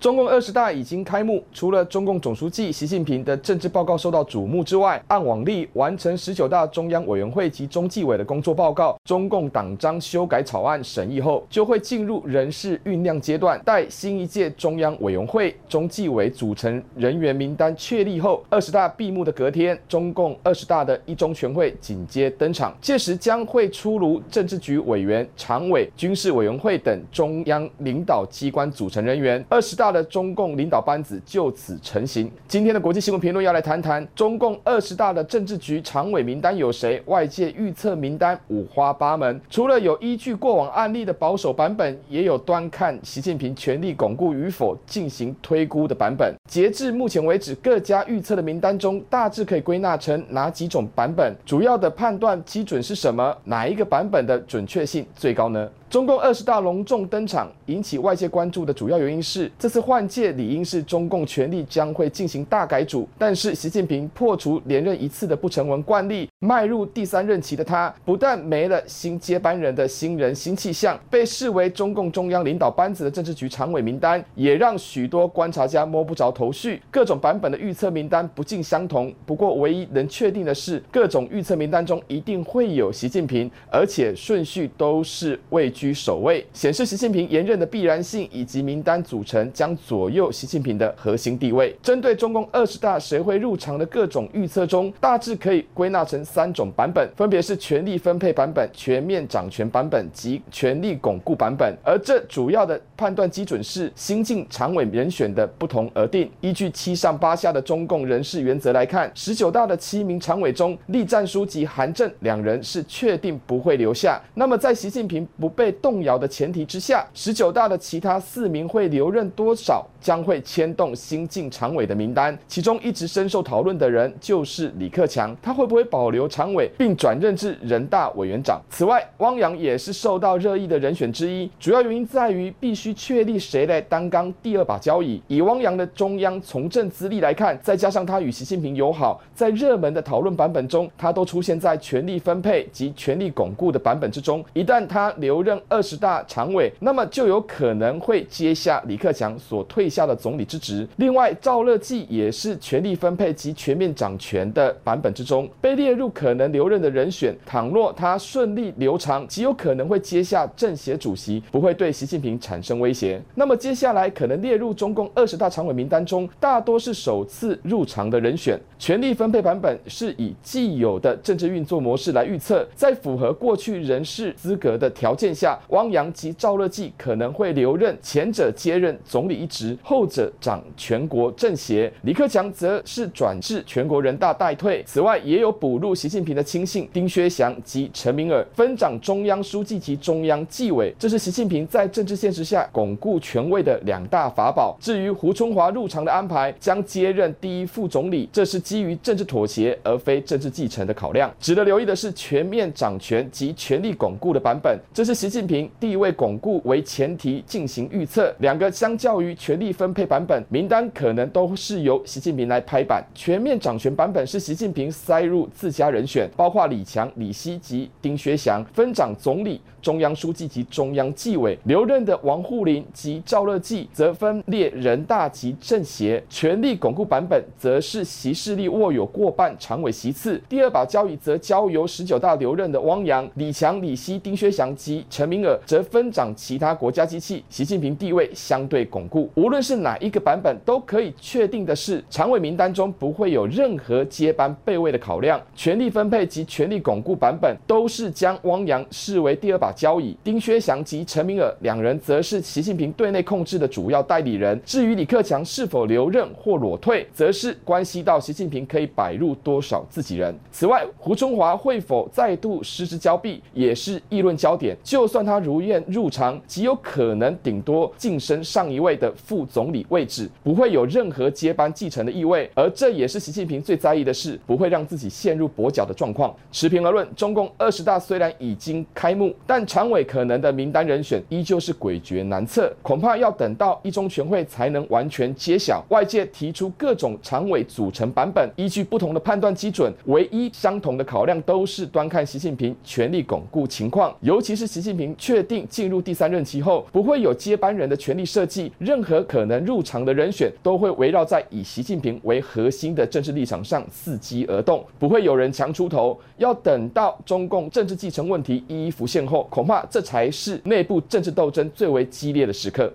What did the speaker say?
中共二十大已经开幕，除了中共总书记习近平的政治报告受到瞩目之外，按往例完成十九大中央委员会及中纪委的工作报告，中共党章修改草案审议后，就会进入人事酝酿阶段。待新一届中央委员会、中纪委组成人员名单确立后，二十大闭幕的隔天，中共二十大的一中全会紧接登场，届时将会出炉政治局委员、常委、军事委员会等中央领导机关组成人员。二十大。的中共领导班子就此成型。今天的国际新闻评论要来谈谈中共二十大的政治局常委名单有谁？外界预测名单五花八门，除了有依据过往案例的保守版本，也有端看习近平权力巩固与否进行推估的版本。截至目前为止，各家预测的名单中，大致可以归纳成哪几种版本？主要的判断基准是什么？哪一个版本的准确性最高呢？中共二十大隆重登场，引起外界关注的主要原因是，这次换届理应是中共权力将会进行大改组。但是，习近平破除连任一次的不成文惯例，迈入第三任期的他，不但没了新接班人的新人新气象，被视为中共中央领导班子的政治局常委名单，也让许多观察家摸不着头绪。各种版本的预测名单不尽相同，不过唯一能确定的是，各种预测名单中一定会有习近平，而且顺序都是位居首位，显示习近平连任的必然性，以及名单组成将左右习近平的核心地位。针对中共二十大谁会入场的各种预测中，大致可以归纳成三种版本，分别是权力分配版本、全面掌权版本及权力巩固版本。而这主要的判断基准是新晋常委人选的不同而定。依据七上八下的中共人事原则来看，十九大的七名常委中，栗战书及韩正两人是确定不会留下。那么在习近平不被动摇的前提之下，十九大的其他四名会留任多少，将会牵动新晋常委的名单。其中一直深受讨论的人就是李克强，他会不会保留常委并转任至人大委员长？此外，汪洋也是受到热议的人选之一，主要原因在于必须确立谁来担纲第二把交椅。以汪洋的中央从政资历来看，再加上他与习近平友好，在热门的讨论版本中，他都出现在权力分配及权力巩固的版本之中。一旦他留任，二十大常委，那么就有可能会接下李克强所退下的总理之职。另外，赵乐际也是权力分配及全面掌权的版本之中被列入可能留任的人选。倘若他顺利留长，极有可能会接下政协主席，不会对习近平产生威胁。那么接下来可能列入中共二十大常委名单中，大多是首次入场的人选。权力分配版本是以既有的政治运作模式来预测，在符合过去人事资格的条件下。汪洋及赵乐际可能会留任，前者接任总理一职，后者掌全国政协。李克强则是转至全国人大代退。此外，也有补入习近平的亲信丁薛祥及陈敏尔，分掌中央书记及中央纪委。这是习近平在政治现实下巩固权位的两大法宝。至于胡春华入场的安排，将接任第一副总理，这是基于政治妥协而非政治继承的考量。值得留意的是，全面掌权及权力巩固的版本，这是习近平。地位巩固为前提进行预测，两个相较于权力分配版本，名单可能都是由习近平来拍板。全面掌权版本是习近平塞入自家人选，包括李强、李希及丁薛祥分掌总理、中央书记及中央纪委。留任的王沪宁及赵乐际则分列人大及政协。权力巩固版本则是习势力握有过半常委席次，第二把交椅则交由十九大留任的汪洋、李强、李希、丁薛祥及陈明尔。则分掌其他国家机器，习近平地位相对巩固。无论是哪一个版本，都可以确定的是，常委名单中不会有任何接班备位的考量。权力分配及权力巩固版本都是将汪洋视为第二把交椅，丁薛祥及陈明尔两人则是习近平对内控制的主要代理人。至于李克强是否留任或裸退，则是关系到习近平可以摆入多少自己人。此外，胡春华会否再度失之交臂，也是议论焦点。就算他。如愿入场，极有可能顶多晋升上一位的副总理位置，不会有任何接班继承的意味。而这也是习近平最在意的事，不会让自己陷入博脚的状况。持平而论，中共二十大虽然已经开幕，但常委可能的名单人选依旧是诡谲难测，恐怕要等到一中全会才能完全揭晓。外界提出各种常委组成版本，依据不同的判断基准，唯一相同的考量都是端看习近平权力巩固情况，尤其是习近平确定进入第三任期后，不会有接班人的权力设计，任何可能入场的人选都会围绕在以习近平为核心的政治立场上伺机而动，不会有人强出头。要等到中共政治继承问题一一浮现后，恐怕这才是内部政治斗争最为激烈的时刻。